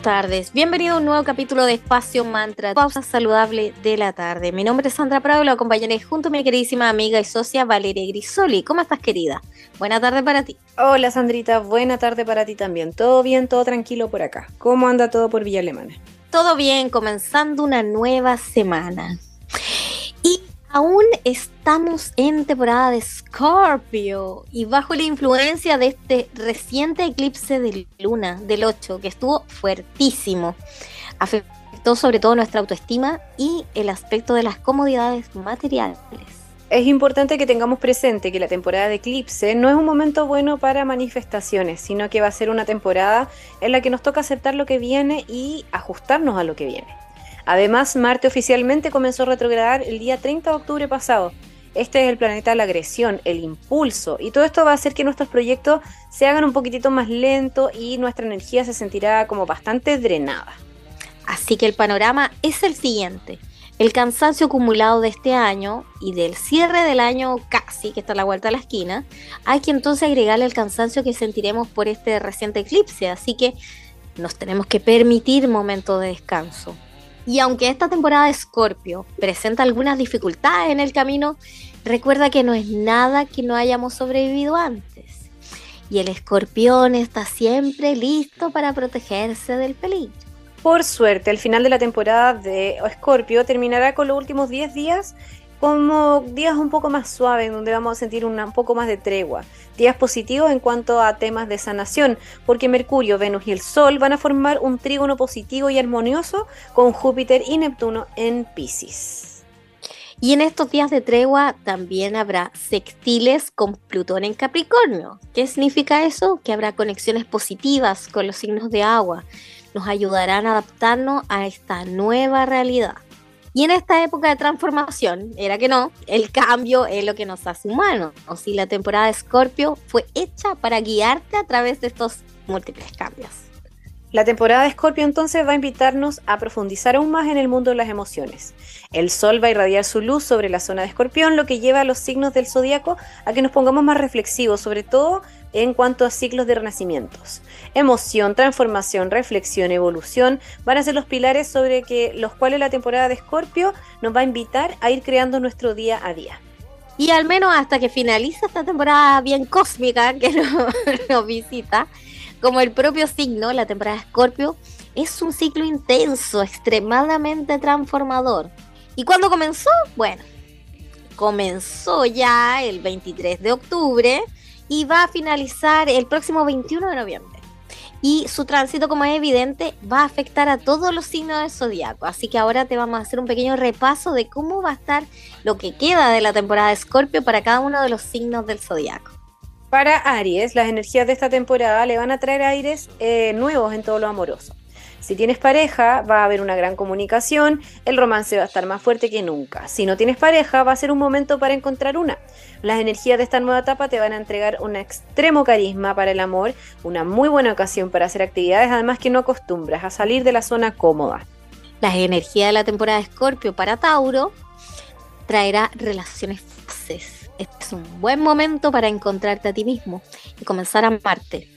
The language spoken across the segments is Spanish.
tardes. Bienvenido a un nuevo capítulo de Espacio Mantra, pausa saludable de la tarde. Mi nombre es Sandra Prado lo acompañaré junto a mi queridísima amiga y socia Valeria Grisoli. ¿Cómo estás, querida? Buena tarde para ti. Hola, Sandrita. Buena tarde para ti también. Todo bien, todo tranquilo por acá. ¿Cómo anda todo por Villa Alemana? Todo bien, comenzando una nueva semana. Aún estamos en temporada de Scorpio y bajo la influencia de este reciente eclipse de luna del 8 que estuvo fuertísimo. Afectó sobre todo nuestra autoestima y el aspecto de las comodidades materiales. Es importante que tengamos presente que la temporada de eclipse no es un momento bueno para manifestaciones, sino que va a ser una temporada en la que nos toca aceptar lo que viene y ajustarnos a lo que viene. Además, Marte oficialmente comenzó a retrogradar el día 30 de octubre pasado. Este es el planeta de la agresión, el impulso, y todo esto va a hacer que nuestros proyectos se hagan un poquitito más lento y nuestra energía se sentirá como bastante drenada. Así que el panorama es el siguiente. El cansancio acumulado de este año y del cierre del año casi, que está a la vuelta de la esquina, hay que entonces agregarle el cansancio que sentiremos por este reciente eclipse. Así que nos tenemos que permitir momentos de descanso. Y aunque esta temporada de Escorpio presenta algunas dificultades en el camino, recuerda que no es nada que no hayamos sobrevivido antes. Y el escorpión está siempre listo para protegerse del peligro. Por suerte, el final de la temporada de Escorpio terminará con los últimos 10 días como días un poco más suaves, donde vamos a sentir un poco más de tregua. Días positivos en cuanto a temas de sanación, porque Mercurio, Venus y el Sol van a formar un trígono positivo y armonioso con Júpiter y Neptuno en Pisces. Y en estos días de tregua también habrá sextiles con Plutón en Capricornio. ¿Qué significa eso? Que habrá conexiones positivas con los signos de agua. Nos ayudarán a adaptarnos a esta nueva realidad. Y en esta época de transformación, era que no, el cambio es lo que nos hace humanos. O si la temporada de Scorpio fue hecha para guiarte a través de estos múltiples cambios. La temporada de Escorpio entonces va a invitarnos a profundizar aún más en el mundo de las emociones. El sol va a irradiar su luz sobre la zona de Escorpión, lo que lleva a los signos del zodiaco a que nos pongamos más reflexivos, sobre todo en cuanto a ciclos de renacimientos. Emoción, transformación, reflexión, evolución van a ser los pilares sobre que, los cuales la temporada de Escorpio nos va a invitar a ir creando nuestro día a día. Y al menos hasta que finaliza esta temporada bien cósmica que nos visita, como el propio signo, la temporada de Escorpio, es un ciclo intenso, extremadamente transformador. ¿Y cuándo comenzó? Bueno, comenzó ya el 23 de octubre y va a finalizar el próximo 21 de noviembre. Y su tránsito, como es evidente, va a afectar a todos los signos del zodiaco. Así que ahora te vamos a hacer un pequeño repaso de cómo va a estar lo que queda de la temporada de Escorpio para cada uno de los signos del zodiaco. Para Aries, las energías de esta temporada le van a traer aires eh, nuevos en todo lo amoroso. Si tienes pareja, va a haber una gran comunicación, el romance va a estar más fuerte que nunca. Si no tienes pareja, va a ser un momento para encontrar una. Las energías de esta nueva etapa te van a entregar un extremo carisma para el amor, una muy buena ocasión para hacer actividades, además que no acostumbras a salir de la zona cómoda. Las energías de la temporada de Escorpio para Tauro traerá relaciones fases este es un buen momento para encontrarte a ti mismo y comenzar a amarte.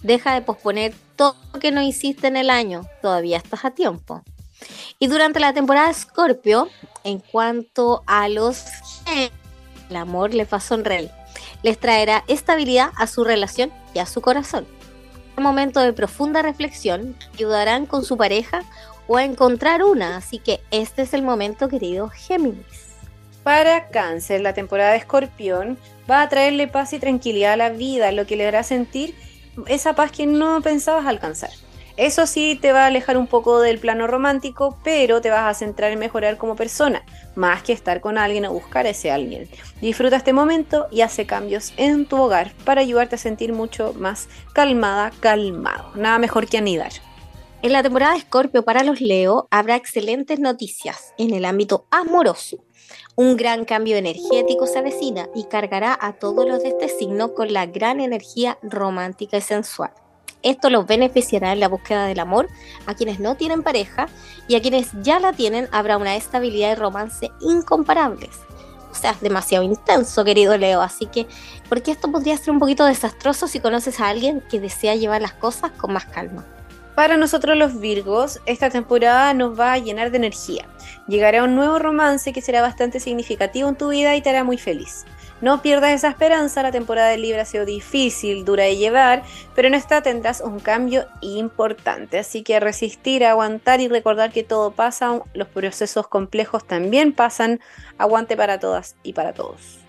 Deja de posponer todo lo que no hiciste en el año, todavía estás a tiempo. Y durante la temporada de Scorpio, en cuanto a los el amor le va a sonreír, les traerá estabilidad a su relación y a su corazón. Un momento de profunda reflexión ayudarán con su pareja o a encontrar una, así que este es el momento, querido Géminis. Para cáncer, la temporada de escorpión va a traerle paz y tranquilidad a la vida, lo que le hará sentir esa paz que no pensabas alcanzar. Eso sí, te va a alejar un poco del plano romántico, pero te vas a centrar en mejorar como persona, más que estar con alguien o buscar a ese alguien. Disfruta este momento y hace cambios en tu hogar para ayudarte a sentir mucho más calmada, calmado. Nada mejor que anidar. En la temporada de Escorpio para los Leo habrá excelentes noticias en el ámbito amoroso. Un gran cambio energético se avecina y cargará a todos los de este signo con la gran energía romántica y sensual. Esto los beneficiará en la búsqueda del amor a quienes no tienen pareja y a quienes ya la tienen habrá una estabilidad y romance incomparables. O sea, demasiado intenso, querido Leo, así que, porque esto podría ser un poquito desastroso si conoces a alguien que desea llevar las cosas con más calma. Para nosotros los Virgos, esta temporada nos va a llenar de energía. Llegará un nuevo romance que será bastante significativo en tu vida y te hará muy feliz. No pierdas esa esperanza, la temporada de Libra ha sido difícil, dura de llevar, pero en esta tendrás un cambio importante, así que resistir, aguantar y recordar que todo pasa, los procesos complejos también pasan, aguante para todas y para todos.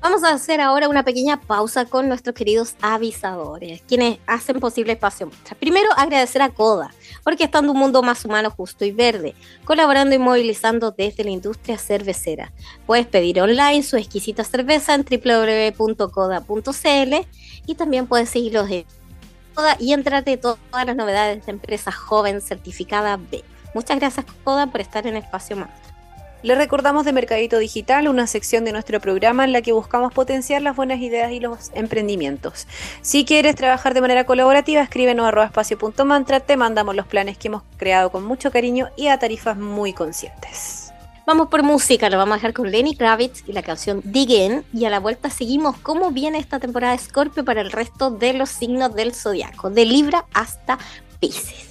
Vamos a hacer ahora una pequeña pausa con nuestros queridos avisadores, quienes hacen posible Espacio Primero, agradecer a Coda, porque en un mundo más humano, justo y verde, colaborando y movilizando desde la industria cervecera. Puedes pedir online su exquisita cerveza en www.coda.cl y también puedes seguirlos en Coda y entrarte todas las novedades de empresa joven certificada B. Muchas gracias, Coda, por estar en Espacio Mantra. Les recordamos de Mercadito Digital, una sección de nuestro programa en la que buscamos potenciar las buenas ideas y los emprendimientos. Si quieres trabajar de manera colaborativa, escríbenos a espacio.mantra, te mandamos los planes que hemos creado con mucho cariño y a tarifas muy conscientes. Vamos por música, lo vamos a dejar con Lenny Kravitz y la canción Dig y a la vuelta seguimos cómo viene esta temporada de Scorpio para el resto de los signos del zodiaco, de Libra hasta Pisces.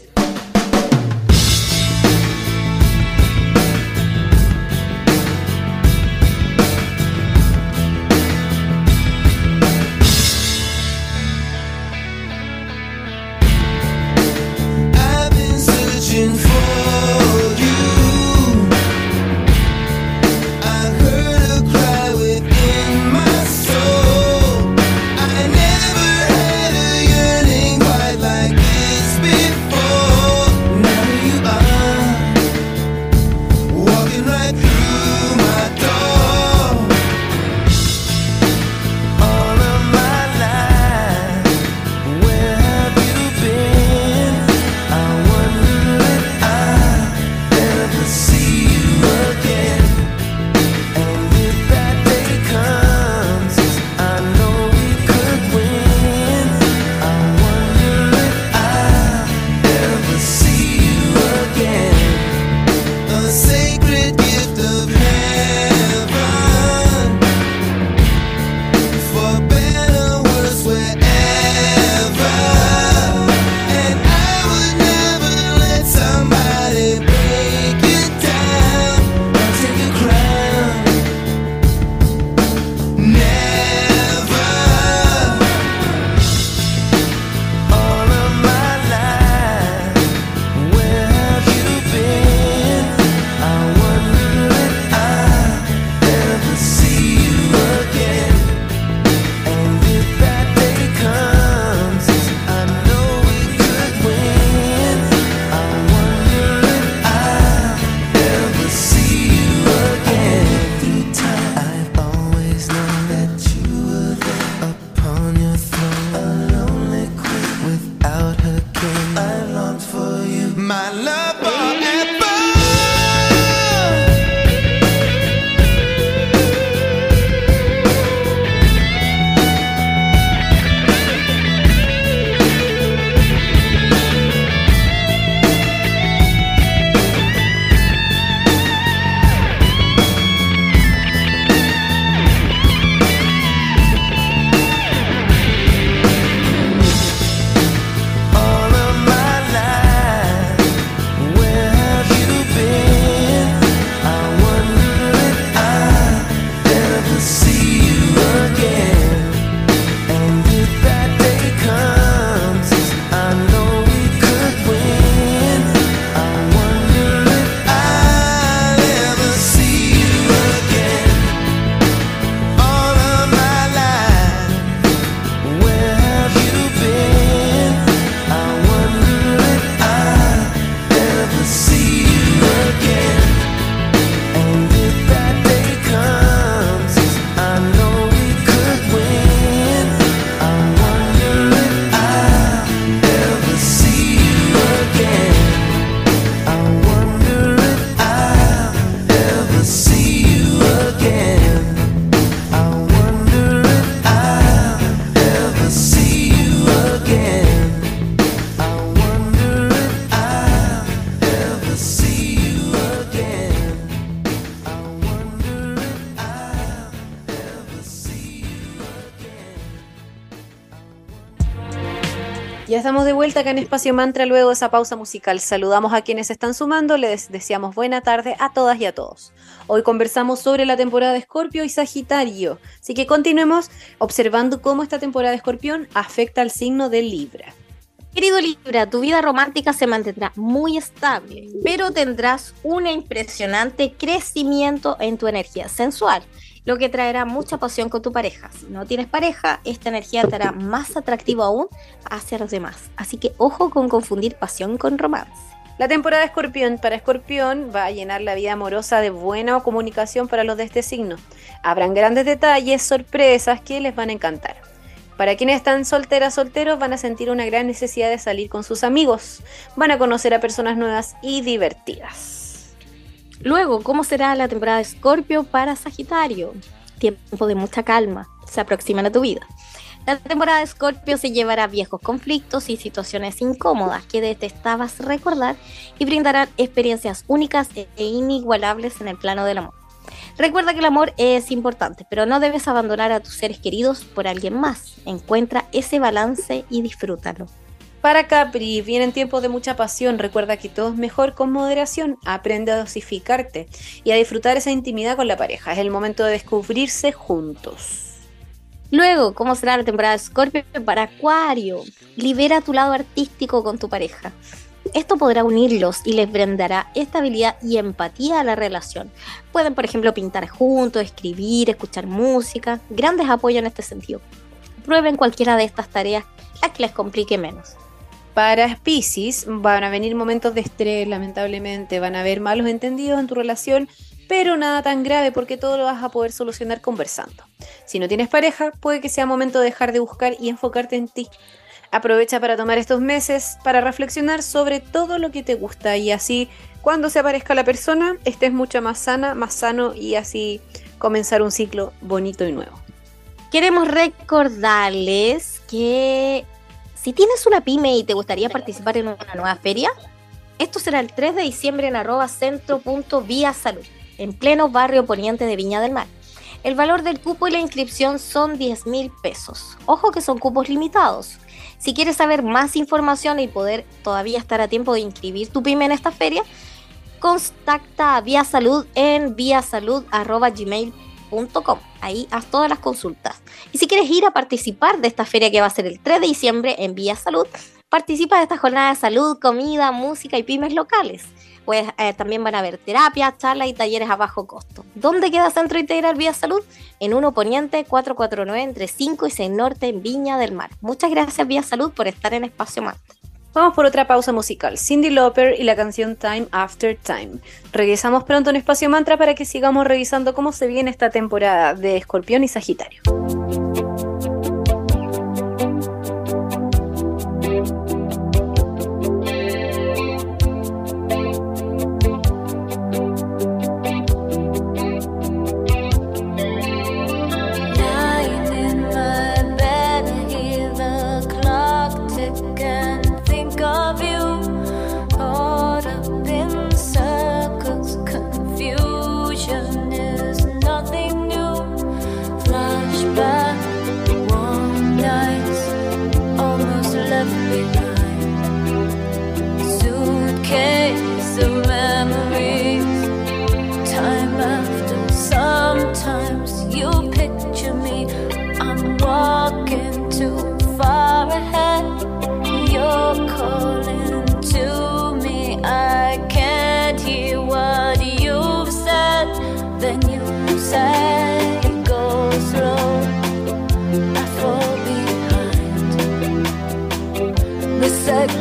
Ya estamos de vuelta acá en Espacio Mantra luego de esa pausa musical. Saludamos a quienes están sumando, les deseamos buena tarde a todas y a todos. Hoy conversamos sobre la temporada de Escorpio y Sagitario, así que continuemos observando cómo esta temporada de Escorpión afecta al signo de Libra. Querido Libra, tu vida romántica se mantendrá muy estable, pero tendrás un impresionante crecimiento en tu energía sensual lo que traerá mucha pasión con tu pareja. Si no tienes pareja, esta energía te hará más atractivo aún hacia los demás. Así que ojo con confundir pasión con romance. La temporada de Escorpión para Escorpión va a llenar la vida amorosa de buena comunicación para los de este signo. Habrán grandes detalles, sorpresas que les van a encantar. Para quienes están solteras, solteros, van a sentir una gran necesidad de salir con sus amigos. Van a conocer a personas nuevas y divertidas. Luego, ¿cómo será la temporada de Escorpio para Sagitario? Tiempo de mucha calma, se aproxima a tu vida. La temporada de Escorpio se llevará viejos conflictos y situaciones incómodas que detestabas recordar y brindarán experiencias únicas e inigualables en el plano del amor. Recuerda que el amor es importante, pero no debes abandonar a tus seres queridos por alguien más. Encuentra ese balance y disfrútalo. Para Capri, vienen tiempos de mucha pasión. Recuerda que todo es mejor con moderación. Aprende a dosificarte y a disfrutar esa intimidad con la pareja. Es el momento de descubrirse juntos. Luego, ¿cómo será la temporada de Scorpio para Acuario? Libera tu lado artístico con tu pareja. Esto podrá unirlos y les brindará estabilidad y empatía a la relación. Pueden, por ejemplo, pintar juntos, escribir, escuchar música. Grandes apoyos en este sentido. Prueben cualquiera de estas tareas, a que les complique menos. Para Pisces van a venir momentos de estrés, lamentablemente, van a haber malos entendidos en tu relación, pero nada tan grave porque todo lo vas a poder solucionar conversando. Si no tienes pareja, puede que sea momento de dejar de buscar y enfocarte en ti. Aprovecha para tomar estos meses para reflexionar sobre todo lo que te gusta y así cuando se aparezca la persona estés mucho más sana, más sano y así comenzar un ciclo bonito y nuevo. Queremos recordarles que si tienes una pyme y te gustaría participar en una nueva feria, esto será el 3 de diciembre en arroba centro.vía salud, en pleno barrio poniente de Viña del Mar. El valor del cupo y la inscripción son 10 mil pesos. Ojo que son cupos limitados. Si quieres saber más información y poder todavía estar a tiempo de inscribir tu pyme en esta feria, contacta a Vía Salud en viasalud.gmail.com Ahí haz todas las consultas. Y si quieres ir a participar de esta feria que va a ser el 3 de diciembre en Vía Salud, participa de esta jornada de salud, comida, música y pymes locales. Pues eh, también van a haber terapia, charlas y talleres a bajo costo. ¿Dónde queda Centro Integral Vía Salud? En 1 Poniente 449 entre 5 y 6 Norte en Viña del Mar. Muchas gracias Vía Salud por estar en Espacio Marte. Vamos por otra pausa musical. Cindy Lauper y la canción Time After Time. Regresamos pronto en Espacio Mantra para que sigamos revisando cómo se viene esta temporada de Escorpión y Sagitario.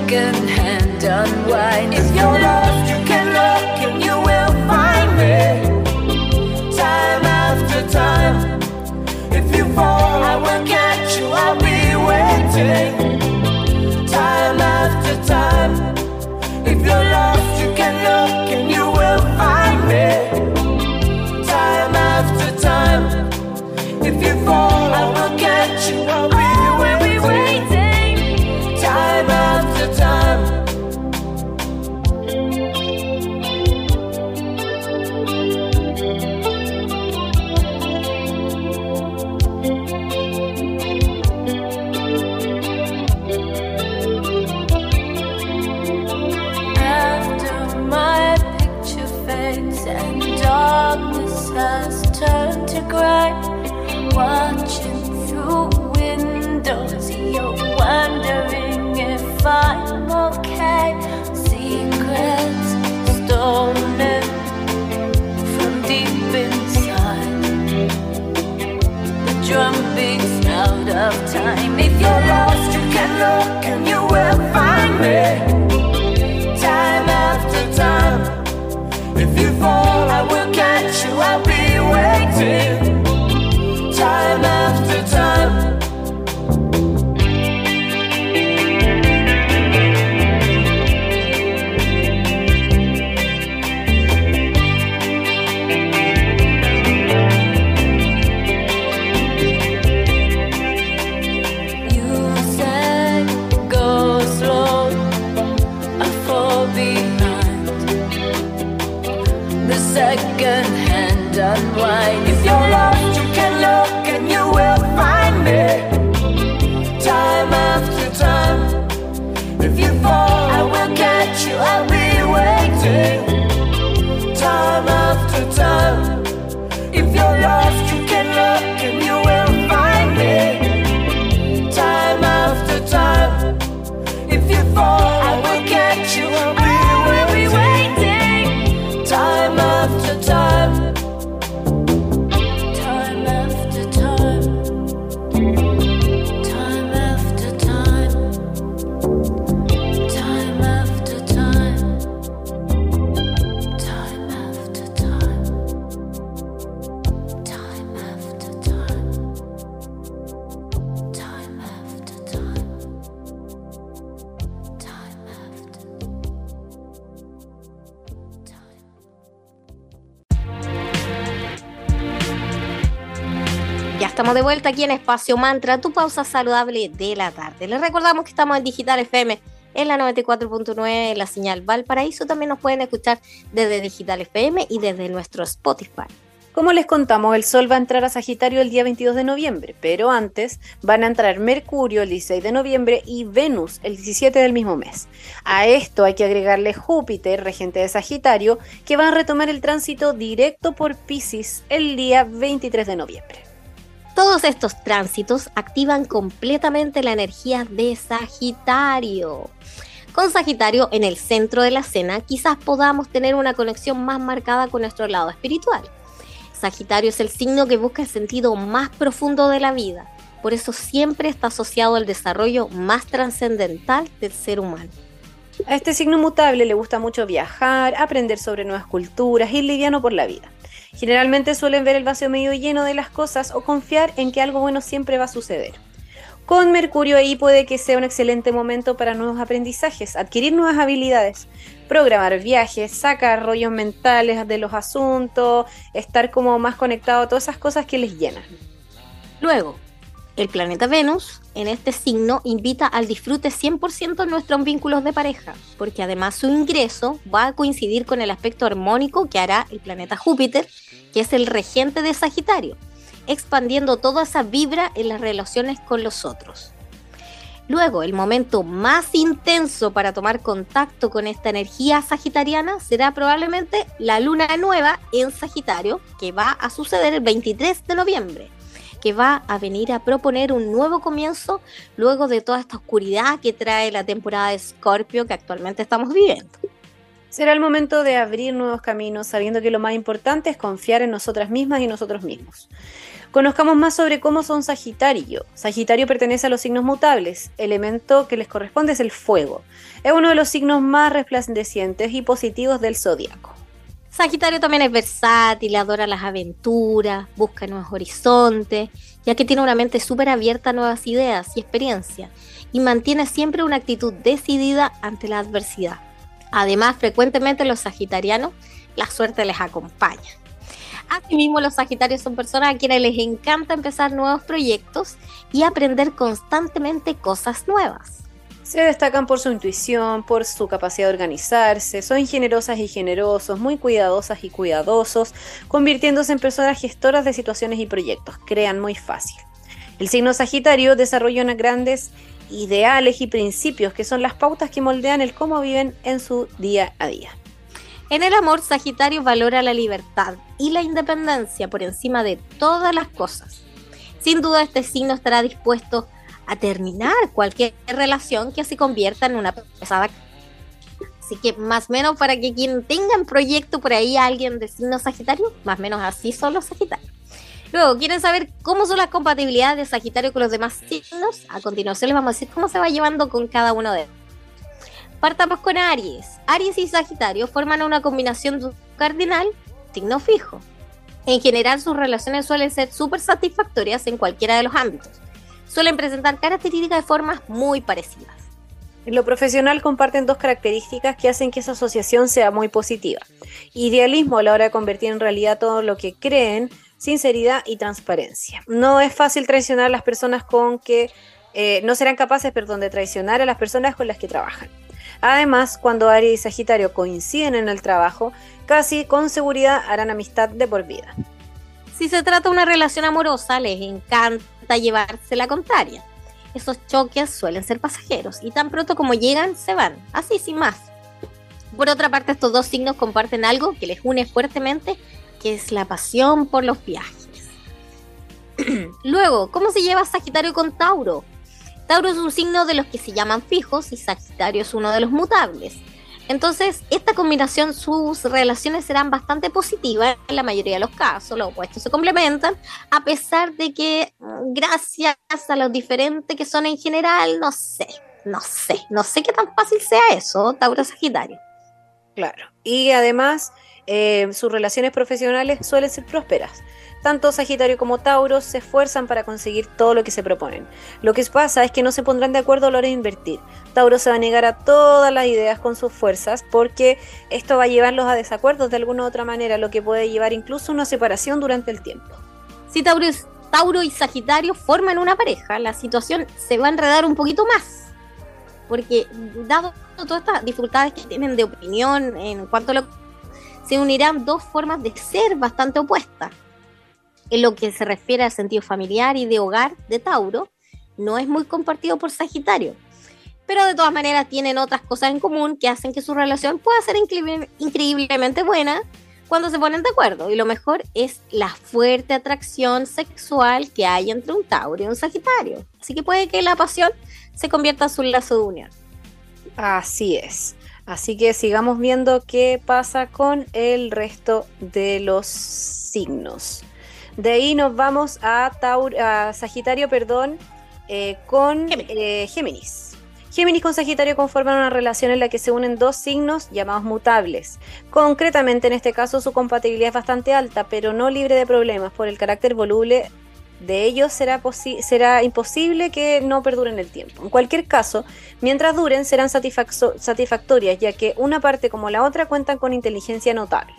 broken hand unwind. If you're lost. Why? Estamos de vuelta aquí en Espacio Mantra, tu pausa saludable de la tarde. Les recordamos que estamos en Digital FM en la 94.9 en la señal Valparaíso. También nos pueden escuchar desde Digital FM y desde nuestro Spotify. Como les contamos, el Sol va a entrar a Sagitario el día 22 de noviembre, pero antes van a entrar Mercurio el 16 de noviembre y Venus el 17 del mismo mes. A esto hay que agregarle Júpiter, regente de Sagitario, que va a retomar el tránsito directo por Pisces el día 23 de noviembre. Todos estos tránsitos activan completamente la energía de Sagitario. Con Sagitario en el centro de la escena, quizás podamos tener una conexión más marcada con nuestro lado espiritual. Sagitario es el signo que busca el sentido más profundo de la vida, por eso siempre está asociado al desarrollo más trascendental del ser humano. A este signo mutable le gusta mucho viajar, aprender sobre nuevas culturas, ir liviano por la vida. Generalmente suelen ver el vacío medio lleno de las cosas o confiar en que algo bueno siempre va a suceder. Con Mercurio ahí puede que sea un excelente momento para nuevos aprendizajes, adquirir nuevas habilidades, programar viajes, sacar rollos mentales de los asuntos, estar como más conectado a todas esas cosas que les llenan. Luego, el planeta Venus en este signo invita al disfrute 100% en nuestros vínculos de pareja, porque además su ingreso va a coincidir con el aspecto armónico que hará el planeta Júpiter, que es el regente de Sagitario, expandiendo toda esa vibra en las relaciones con los otros. Luego, el momento más intenso para tomar contacto con esta energía sagitariana será probablemente la luna nueva en Sagitario, que va a suceder el 23 de noviembre, que va a venir a proponer un nuevo comienzo luego de toda esta oscuridad que trae la temporada de Escorpio que actualmente estamos viviendo. Será el momento de abrir nuevos caminos, sabiendo que lo más importante es confiar en nosotras mismas y nosotros mismos. Conozcamos más sobre cómo son Sagitario. Sagitario pertenece a los signos mutables. Elemento que les corresponde es el fuego. Es uno de los signos más resplandecientes y positivos del zodiaco. Sagitario también es versátil, adora las aventuras, busca nuevos horizontes, ya que tiene una mente súper abierta a nuevas ideas y experiencias, y mantiene siempre una actitud decidida ante la adversidad. Además, frecuentemente los sagitarianos, la suerte les acompaña. Asimismo, los Sagitarios son personas a quienes les encanta empezar nuevos proyectos y aprender constantemente cosas nuevas. Se destacan por su intuición, por su capacidad de organizarse, son generosas y generosos, muy cuidadosas y cuidadosos, convirtiéndose en personas gestoras de situaciones y proyectos, crean muy fácil. El signo Sagitario desarrolla grandes ideales y principios que son las pautas que moldean el cómo viven en su día a día. En el amor, Sagitario valora la libertad y la independencia por encima de todas las cosas. Sin duda, este signo estará dispuesto a terminar cualquier relación que se convierta en una pesada. Así que más o menos para que quien tenga en proyecto por ahí a alguien de signo Sagitario, más o menos así son los Sagitarios. Luego, ¿quieren saber cómo son las compatibilidades de Sagitario con los demás signos? A continuación les vamos a decir cómo se va llevando con cada uno de ellos. Partamos con Aries. Aries y Sagitario forman una combinación cardinal, signo fijo. En general, sus relaciones suelen ser súper satisfactorias en cualquiera de los ámbitos. Suelen presentar características de formas muy parecidas. En lo profesional comparten dos características que hacen que esa asociación sea muy positiva. Idealismo a la hora de convertir en realidad todo lo que creen, sinceridad y transparencia. No es fácil traicionar a las personas con que eh, no serán capaces, perdón, de traicionar a las personas con las que trabajan. Además, cuando Aries y Sagitario coinciden en el trabajo, casi con seguridad harán amistad de por vida. Si se trata de una relación amorosa, les encanta llevarse la contraria. Esos choques suelen ser pasajeros y tan pronto como llegan, se van, así sin más. Por otra parte, estos dos signos comparten algo que les une fuertemente, que es la pasión por los viajes. Luego, ¿cómo se lleva Sagitario con Tauro? Tauro es un signo de los que se llaman fijos y Sagitario es uno de los mutables. Entonces, esta combinación, sus relaciones serán bastante positivas en la mayoría de los casos, los opuestos se complementan, a pesar de que mm, gracias a los diferentes que son en general, no sé, no sé, no sé qué tan fácil sea eso, Tauro-Sagitario. Claro, y además eh, sus relaciones profesionales suelen ser prósperas. Tanto Sagitario como Tauro se esfuerzan para conseguir todo lo que se proponen. Lo que pasa es que no se pondrán de acuerdo a la hora de invertir. Tauro se va a negar a todas las ideas con sus fuerzas porque esto va a llevarlos a desacuerdos de alguna u otra manera, lo que puede llevar incluso a una separación durante el tiempo. Si Tauro, Tauro y Sagitario forman una pareja, la situación se va a enredar un poquito más. Porque dado todas estas dificultades que tienen de opinión en cuanto a lo se unirán dos formas de ser bastante opuestas en lo que se refiere al sentido familiar y de hogar de Tauro, no es muy compartido por Sagitario. Pero de todas maneras tienen otras cosas en común que hacen que su relación pueda ser increíblemente buena cuando se ponen de acuerdo. Y lo mejor es la fuerte atracción sexual que hay entre un Tauro y un Sagitario. Así que puede que la pasión se convierta en su lazo de unión. Así es. Así que sigamos viendo qué pasa con el resto de los signos. De ahí nos vamos a, Sagitario, perdón, eh, con eh, Géminis. Géminis con Sagitario conforman una relación en la que se unen dos signos llamados mutables. Concretamente, en este caso, su compatibilidad es bastante alta, pero no libre de problemas por el carácter voluble de ellos será, será imposible que no perduren el tiempo. En cualquier caso, mientras duren, serán satisfactorias, ya que una parte como la otra cuentan con inteligencia notable.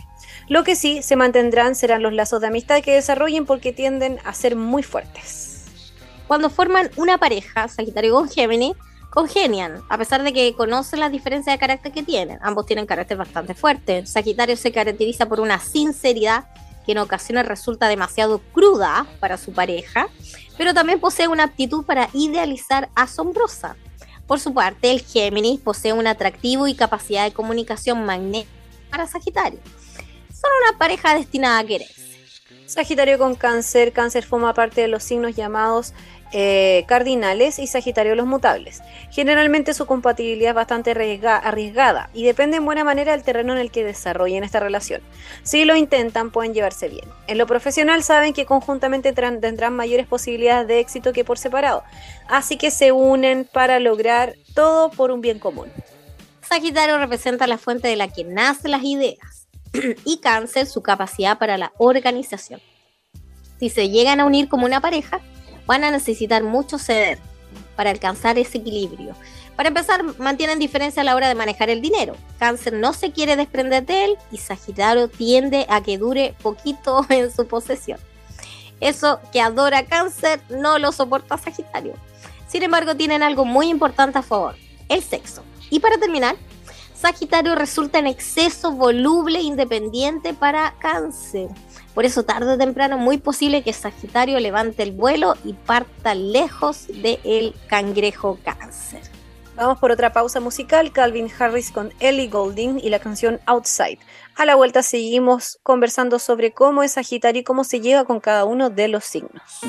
Lo que sí se mantendrán serán los lazos de amistad que desarrollen porque tienden a ser muy fuertes. Cuando forman una pareja, Sagitario con Géminis, congenian, a pesar de que conocen las diferencias de carácter que tienen. Ambos tienen carácter bastante fuerte. Sagitario se caracteriza por una sinceridad que en ocasiones resulta demasiado cruda para su pareja, pero también posee una aptitud para idealizar asombrosa. Por su parte, el Géminis posee un atractivo y capacidad de comunicación magnética para Sagitario son una pareja destinada a quererse. Sagitario con cáncer, cáncer forma parte de los signos llamados eh, cardinales y Sagitario los mutables. Generalmente su compatibilidad es bastante arriesgada y depende en buena manera del terreno en el que desarrollen esta relación. Si lo intentan, pueden llevarse bien. En lo profesional saben que conjuntamente tendrán mayores posibilidades de éxito que por separado, así que se unen para lograr todo por un bien común. Sagitario representa la fuente de la que nacen las ideas y cáncer su capacidad para la organización. Si se llegan a unir como una pareja, van a necesitar mucho ceder para alcanzar ese equilibrio. Para empezar, mantienen diferencia a la hora de manejar el dinero. Cáncer no se quiere desprender de él y Sagitario tiende a que dure poquito en su posesión. Eso que adora Cáncer no lo soporta Sagitario. Sin embargo, tienen algo muy importante a favor, el sexo. Y para terminar, Sagitario resulta en exceso voluble e independiente para cáncer. Por eso tarde o temprano muy posible que Sagitario levante el vuelo y parta lejos del cangrejo cáncer. Vamos por otra pausa musical, Calvin Harris con Ellie Goulding y la canción Outside. A la vuelta seguimos conversando sobre cómo es Sagitario y cómo se llega con cada uno de los signos.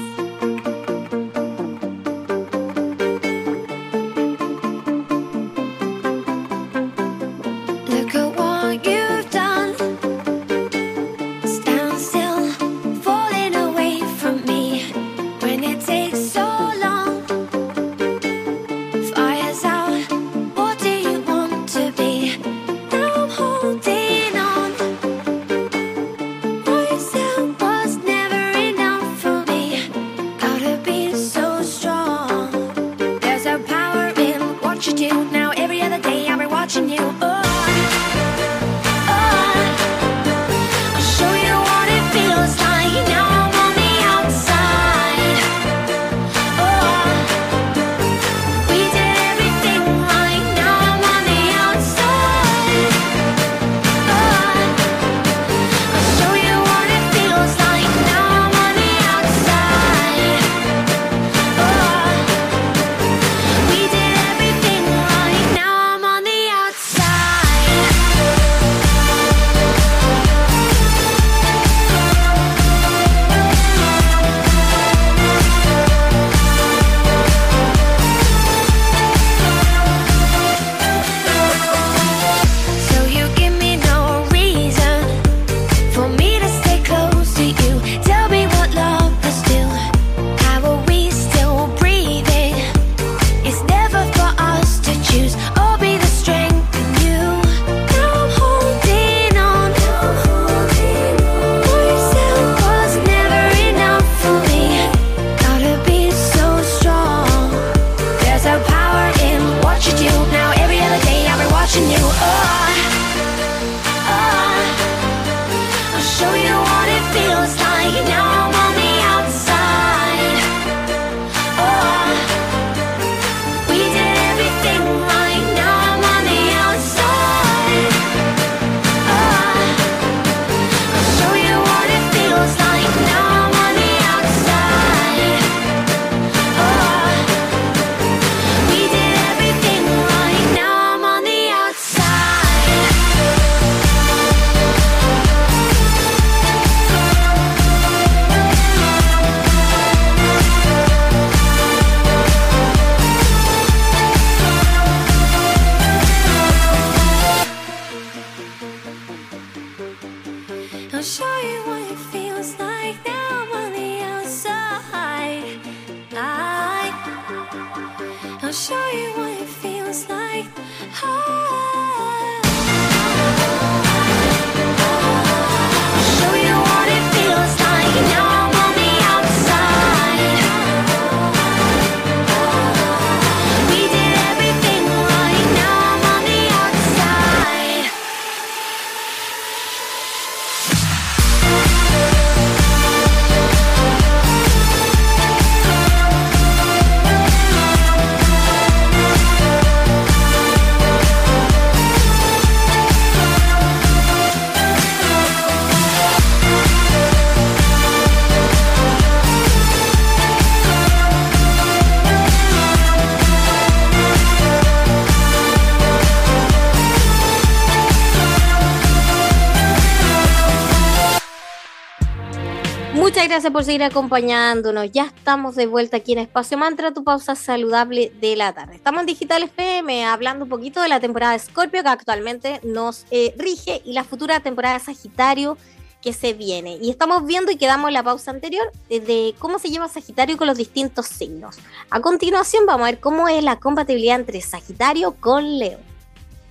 Muchas gracias por seguir acompañándonos. Ya estamos de vuelta aquí en Espacio Mantra, tu pausa saludable de la tarde. Estamos en Digital FM hablando un poquito de la temporada de Scorpio que actualmente nos eh, rige y la futura temporada de Sagitario que se viene. Y estamos viendo y quedamos en la pausa anterior eh, de cómo se lleva Sagitario con los distintos signos. A continuación vamos a ver cómo es la compatibilidad entre Sagitario con Leo.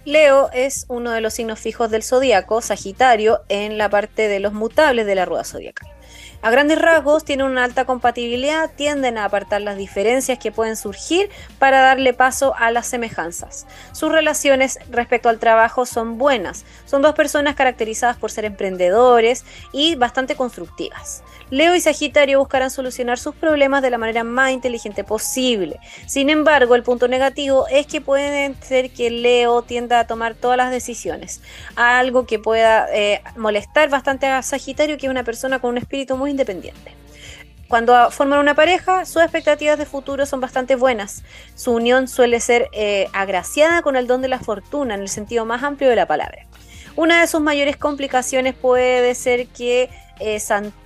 Leo es uno de los signos fijos del zodiaco, Sagitario, en la parte de los mutables de la rueda zodiacal. A grandes rasgos tienen una alta compatibilidad, tienden a apartar las diferencias que pueden surgir para darle paso a las semejanzas. Sus relaciones respecto al trabajo son buenas, son dos personas caracterizadas por ser emprendedores y bastante constructivas. Leo y Sagitario buscarán solucionar sus problemas de la manera más inteligente posible. Sin embargo, el punto negativo es que puede ser que Leo tienda a tomar todas las decisiones, algo que pueda eh, molestar bastante a Sagitario, que es una persona con un espíritu muy independiente. cuando forman una pareja, sus expectativas de futuro son bastante buenas. Su unión suele ser eh, agraciada con el don de la fortuna en el sentido más amplio de la palabra. Una de sus mayores complicaciones puede ser que eh,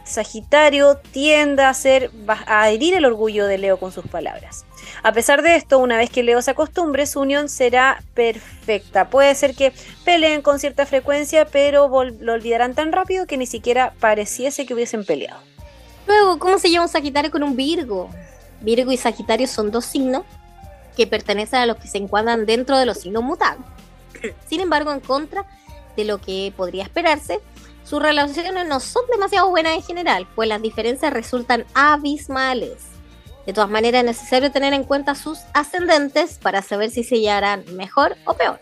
Sagitario tienda a, ser, a herir el orgullo de Leo con sus palabras. A pesar de esto, una vez que Leo se acostumbre, su unión será perfecta. Puede ser que peleen con cierta frecuencia, pero lo olvidarán tan rápido que ni siquiera pareciese que hubiesen peleado. Luego, ¿cómo se llama un Sagitario con un Virgo? Virgo y Sagitario son dos signos que pertenecen a los que se encuadran dentro de los signos mutables. Sin embargo, en contra de lo que podría esperarse, sus relaciones no son demasiado buenas en general, pues las diferencias resultan abismales. De todas maneras, es necesario tener en cuenta sus ascendentes para saber si se llevarán mejor o peor.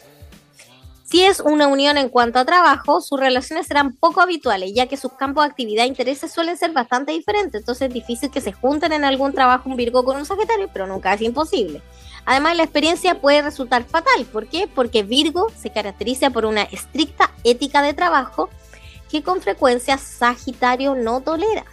Si es una unión en cuanto a trabajo, sus relaciones serán poco habituales, ya que sus campos de actividad e intereses suelen ser bastante diferentes, entonces es difícil que se junten en algún trabajo un Virgo con un Sagitario, pero nunca es imposible. Además, la experiencia puede resultar fatal. ¿Por qué? Porque Virgo se caracteriza por una estricta ética de trabajo que con frecuencia Sagitario no tolera.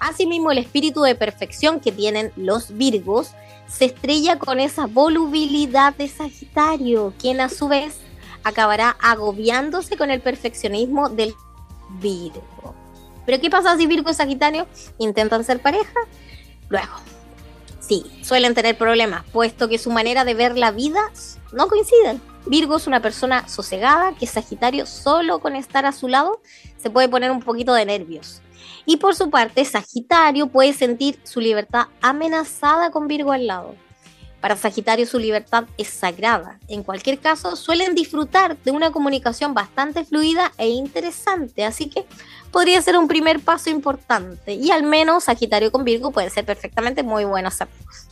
Asimismo, el espíritu de perfección que tienen los Virgos se estrella con esa volubilidad de Sagitario, quien a su vez acabará agobiándose con el perfeccionismo del Virgo. Pero ¿qué pasa si Virgo y Sagitario intentan ser pareja? Luego, sí, suelen tener problemas, puesto que su manera de ver la vida no coinciden. Virgo es una persona sosegada, que Sagitario solo con estar a su lado se puede poner un poquito de nervios. Y por su parte, Sagitario puede sentir su libertad amenazada con Virgo al lado. Para Sagitario su libertad es sagrada. En cualquier caso, suelen disfrutar de una comunicación bastante fluida e interesante, así que podría ser un primer paso importante. Y al menos Sagitario con Virgo pueden ser perfectamente muy buenos amigos.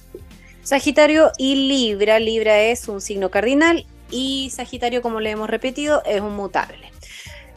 Sagitario y Libra. Libra es un signo cardinal y Sagitario, como le hemos repetido, es un mutable.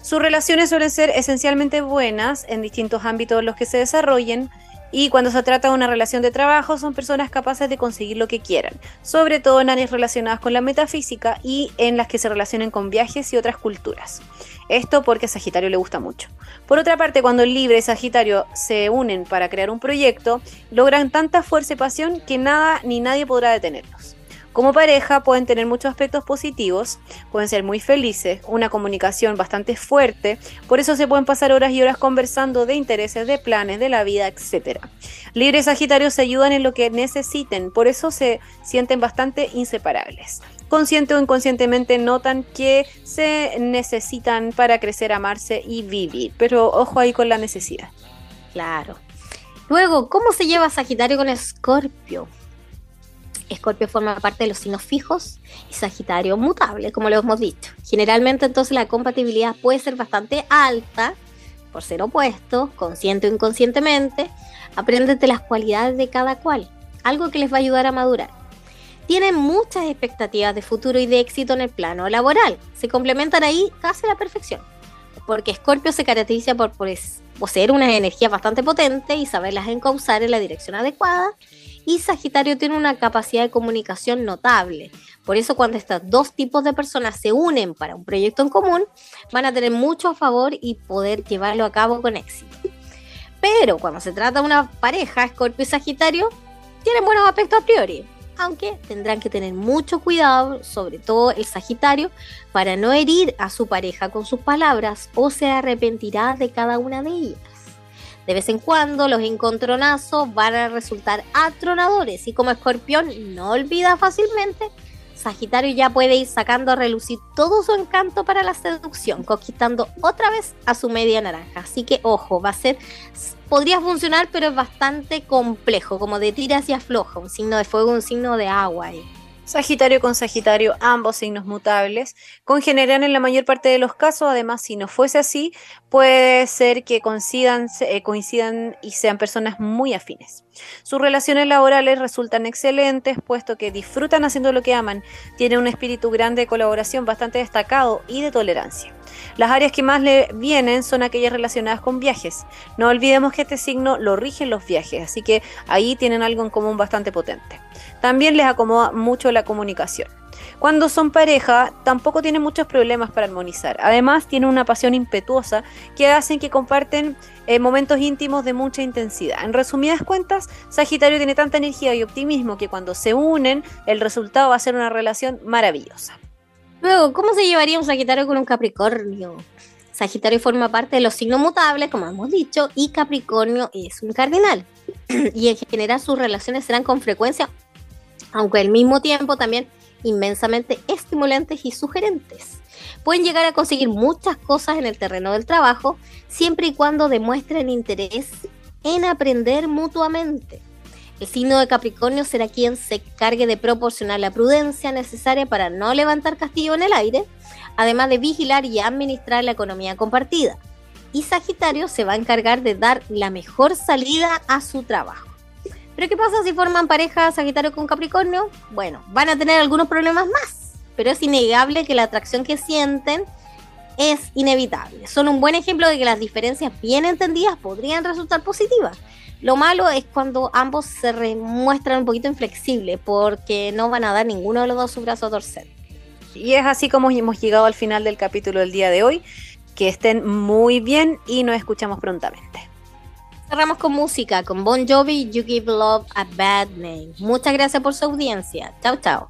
Sus relaciones suelen ser esencialmente buenas en distintos ámbitos en los que se desarrollen y cuando se trata de una relación de trabajo son personas capaces de conseguir lo que quieran, sobre todo en áreas relacionadas con la metafísica y en las que se relacionen con viajes y otras culturas. Esto porque a Sagitario le gusta mucho. Por otra parte, cuando el Libra y Sagitario se unen para crear un proyecto, logran tanta fuerza y pasión que nada ni nadie podrá detenerlos. Como pareja pueden tener muchos aspectos positivos, pueden ser muy felices, una comunicación bastante fuerte, por eso se pueden pasar horas y horas conversando de intereses, de planes, de la vida, etc. Libre y Sagitario se ayudan en lo que necesiten, por eso se sienten bastante inseparables. Consciente o inconscientemente notan que se necesitan para crecer, amarse y vivir, pero ojo ahí con la necesidad. Claro. Luego, ¿cómo se lleva Sagitario con Escorpio? Escorpio forma parte de los signos fijos y Sagitario mutable, como lo hemos dicho. Generalmente entonces la compatibilidad puede ser bastante alta por ser opuestos, consciente o inconscientemente. Apréndete las cualidades de cada cual, algo que les va a ayudar a madurar. Tienen muchas expectativas de futuro y de éxito en el plano laboral. Se complementan ahí casi a la perfección. Porque Escorpio se caracteriza por, por poseer unas energías bastante potentes y saberlas encauzar en la dirección adecuada y Sagitario tiene una capacidad de comunicación notable. Por eso cuando estos dos tipos de personas se unen para un proyecto en común, van a tener mucho a favor y poder llevarlo a cabo con éxito. Pero cuando se trata de una pareja, Escorpio y Sagitario, tienen buenos aspectos a priori, aunque tendrán que tener mucho cuidado, sobre todo el Sagitario, para no herir a su pareja con sus palabras o se arrepentirá de cada una de ellas. De vez en cuando los encontronazos van a resultar atronadores y como escorpión no olvida fácilmente, Sagitario ya puede ir sacando a relucir todo su encanto para la seducción, conquistando otra vez a su media naranja. Así que ojo, va a ser, podría funcionar, pero es bastante complejo, como de tira hacia afloja, un signo de fuego, un signo de agua. eh. Sagitario con Sagitario, ambos signos mutables, congeniarán en la mayor parte de los casos. Además, si no fuese así, puede ser que coincidan, eh, coincidan y sean personas muy afines. Sus relaciones laborales resultan excelentes, puesto que disfrutan haciendo lo que aman, tienen un espíritu grande de colaboración bastante destacado y de tolerancia. Las áreas que más le vienen son aquellas relacionadas con viajes. No olvidemos que este signo lo rigen los viajes, así que ahí tienen algo en común bastante potente. También les acomoda mucho la comunicación. Cuando son pareja, tampoco tienen muchos problemas para armonizar. Además, tienen una pasión impetuosa que hacen que comparten eh, momentos íntimos de mucha intensidad. En resumidas cuentas, Sagitario tiene tanta energía y optimismo que cuando se unen, el resultado va a ser una relación maravillosa. Luego, ¿cómo se llevaría un Sagitario con un Capricornio? Sagitario forma parte de los signos mutables, como hemos dicho, y Capricornio es un cardinal. y en general sus relaciones serán con frecuencia, aunque al mismo tiempo también inmensamente estimulantes y sugerentes. Pueden llegar a conseguir muchas cosas en el terreno del trabajo, siempre y cuando demuestren interés en aprender mutuamente. El signo de Capricornio será quien se cargue de proporcionar la prudencia necesaria para no levantar castillo en el aire, además de vigilar y administrar la economía compartida. Y Sagitario se va a encargar de dar la mejor salida a su trabajo. Pero ¿qué pasa si forman pareja Sagitario con Capricornio? Bueno, van a tener algunos problemas más, pero es innegable que la atracción que sienten es inevitable. Son un buen ejemplo de que las diferencias bien entendidas podrían resultar positivas. Lo malo es cuando ambos se muestran un poquito inflexibles porque no van a dar ninguno de los dos su brazo a torcer. Y es así como hemos llegado al final del capítulo del día de hoy. Que estén muy bien y nos escuchamos prontamente. Cerramos con música, con Bon Jovi, You Give Love a Bad Name. Muchas gracias por su audiencia. Chao, chao.